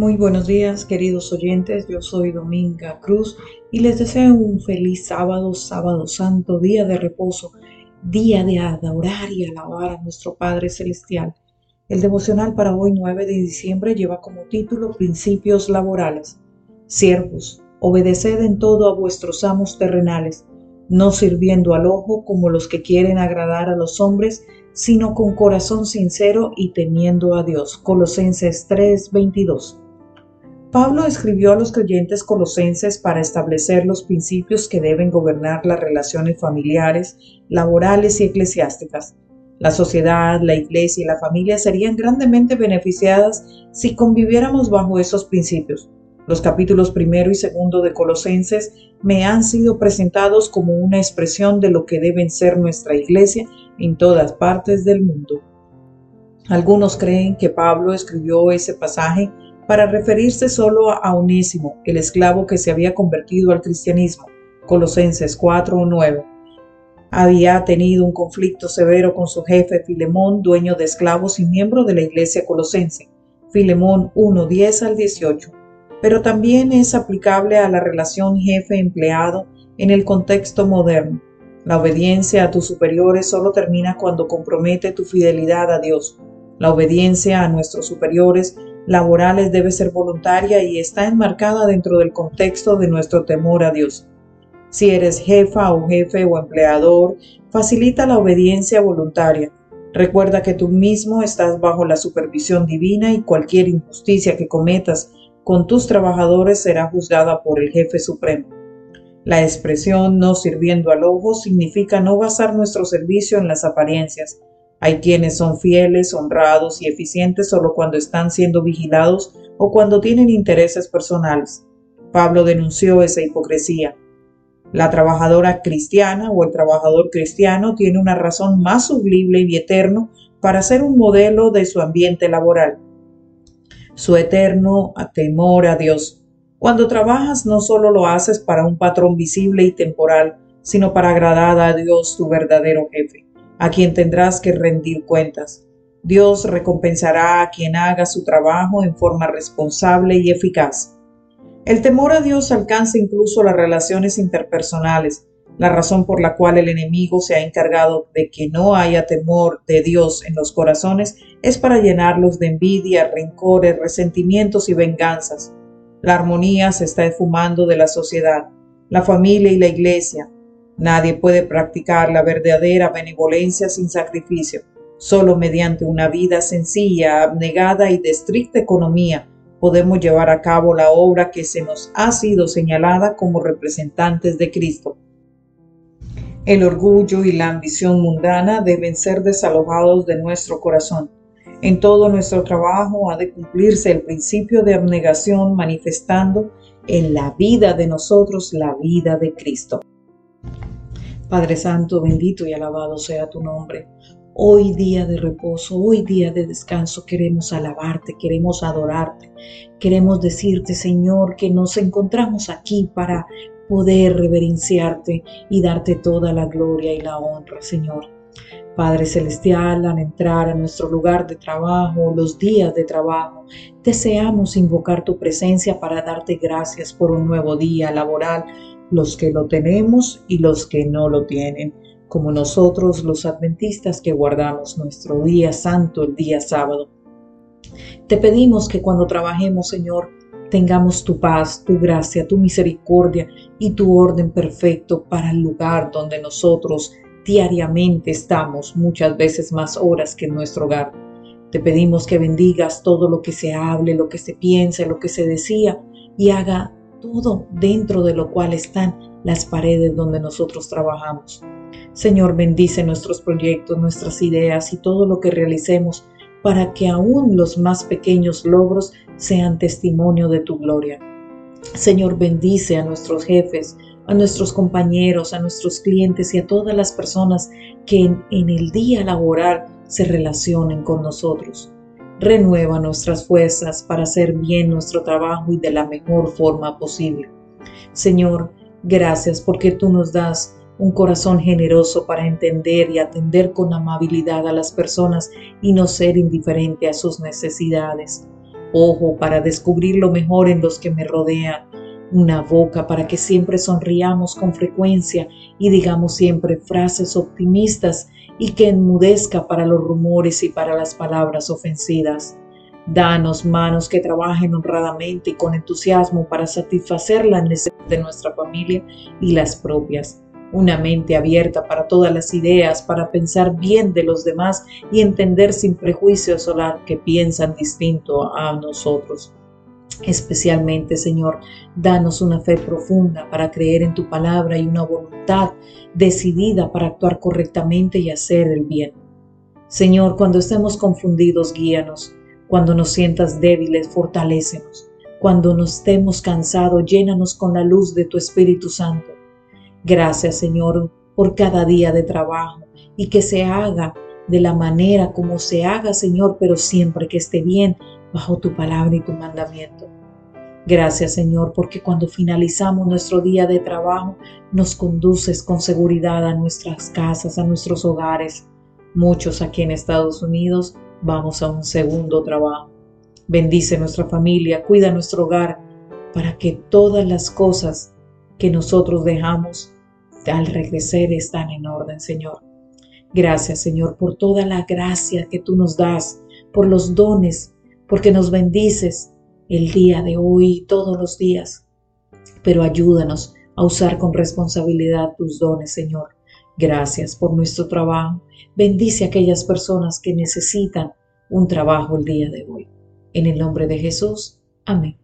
Muy buenos días, queridos oyentes. Yo soy Dominga Cruz y les deseo un feliz sábado, sábado santo, día de reposo, día de adorar y alabar a nuestro Padre Celestial. El devocional para hoy 9 de diciembre lleva como título Principios laborales. Siervos, obedeced en todo a vuestros amos terrenales, no sirviendo al ojo como los que quieren agradar a los hombres, sino con corazón sincero y temiendo a Dios. Colosenses 3:22. Pablo escribió a los creyentes colosenses para establecer los principios que deben gobernar las relaciones familiares, laborales y eclesiásticas. La sociedad, la iglesia y la familia serían grandemente beneficiadas si conviviéramos bajo esos principios. Los capítulos primero y segundo de Colosenses me han sido presentados como una expresión de lo que deben ser nuestra iglesia en todas partes del mundo. Algunos creen que Pablo escribió ese pasaje para referirse solo a Onésimo, el esclavo que se había convertido al cristianismo. Colosenses 4 o 9. Había tenido un conflicto severo con su jefe Filemón, dueño de esclavos y miembro de la iglesia colosense. Filemón 1, 10 al 18. Pero también es aplicable a la relación jefe-empleado en el contexto moderno. La obediencia a tus superiores solo termina cuando compromete tu fidelidad a Dios. La obediencia a nuestros superiores laborales debe ser voluntaria y está enmarcada dentro del contexto de nuestro temor a Dios. Si eres jefa o jefe o empleador, facilita la obediencia voluntaria. Recuerda que tú mismo estás bajo la supervisión divina y cualquier injusticia que cometas con tus trabajadores será juzgada por el jefe supremo. La expresión no sirviendo al ojo significa no basar nuestro servicio en las apariencias, hay quienes son fieles, honrados y eficientes solo cuando están siendo vigilados o cuando tienen intereses personales. Pablo denunció esa hipocresía. La trabajadora cristiana o el trabajador cristiano tiene una razón más sublime y eterno para ser un modelo de su ambiente laboral. Su eterno temor a Dios. Cuando trabajas no solo lo haces para un patrón visible y temporal, sino para agradar a Dios, tu verdadero jefe a quien tendrás que rendir cuentas. Dios recompensará a quien haga su trabajo en forma responsable y eficaz. El temor a Dios alcanza incluso las relaciones interpersonales, la razón por la cual el enemigo se ha encargado de que no haya temor de Dios en los corazones es para llenarlos de envidia, rencores, resentimientos y venganzas. La armonía se está esfumando de la sociedad, la familia y la iglesia, Nadie puede practicar la verdadera benevolencia sin sacrificio. Solo mediante una vida sencilla, abnegada y de estricta economía podemos llevar a cabo la obra que se nos ha sido señalada como representantes de Cristo. El orgullo y la ambición mundana deben ser desalojados de nuestro corazón. En todo nuestro trabajo ha de cumplirse el principio de abnegación manifestando en la vida de nosotros la vida de Cristo. Padre Santo, bendito y alabado sea tu nombre. Hoy día de reposo, hoy día de descanso, queremos alabarte, queremos adorarte, queremos decirte, Señor, que nos encontramos aquí para poder reverenciarte y darte toda la gloria y la honra, Señor. Padre Celestial, al entrar a nuestro lugar de trabajo, los días de trabajo, deseamos invocar tu presencia para darte gracias por un nuevo día laboral los que lo tenemos y los que no lo tienen, como nosotros los adventistas que guardamos nuestro día santo, el día sábado. Te pedimos que cuando trabajemos, Señor, tengamos tu paz, tu gracia, tu misericordia y tu orden perfecto para el lugar donde nosotros diariamente estamos, muchas veces más horas que en nuestro hogar. Te pedimos que bendigas todo lo que se hable, lo que se piense, lo que se decía y haga todo dentro de lo cual están las paredes donde nosotros trabajamos. Señor, bendice nuestros proyectos, nuestras ideas y todo lo que realicemos para que aún los más pequeños logros sean testimonio de tu gloria. Señor, bendice a nuestros jefes, a nuestros compañeros, a nuestros clientes y a todas las personas que en, en el día laboral se relacionen con nosotros. Renueva nuestras fuerzas para hacer bien nuestro trabajo y de la mejor forma posible. Señor, gracias porque tú nos das un corazón generoso para entender y atender con amabilidad a las personas y no ser indiferente a sus necesidades. ojo para descubrir lo mejor en los que me rodean, una boca para que siempre sonriamos con frecuencia y digamos siempre frases optimistas y que enmudezca para los rumores y para las palabras ofensivas. Danos manos que trabajen honradamente y con entusiasmo para satisfacer las necesidades de nuestra familia y las propias. Una mente abierta para todas las ideas, para pensar bien de los demás y entender sin prejuicios los que piensan distinto a nosotros. Especialmente, Señor, danos una fe profunda para creer en tu palabra y una voluntad decidida para actuar correctamente y hacer el bien. Señor, cuando estemos confundidos, guíanos. Cuando nos sientas débiles, fortalécenos. Cuando nos estemos cansados, llénanos con la luz de tu Espíritu Santo. Gracias, Señor, por cada día de trabajo y que se haga de la manera como se haga, Señor, pero siempre que esté bien bajo tu palabra y tu mandamiento. Gracias Señor, porque cuando finalizamos nuestro día de trabajo, nos conduces con seguridad a nuestras casas, a nuestros hogares. Muchos aquí en Estados Unidos vamos a un segundo trabajo. Bendice nuestra familia, cuida nuestro hogar, para que todas las cosas que nosotros dejamos al regresar están en orden, Señor. Gracias, Señor, por toda la gracia que tú nos das, por los dones porque nos bendices el día de hoy y todos los días. Pero ayúdanos a usar con responsabilidad tus dones, Señor. Gracias por nuestro trabajo. Bendice a aquellas personas que necesitan un trabajo el día de hoy. En el nombre de Jesús. Amén.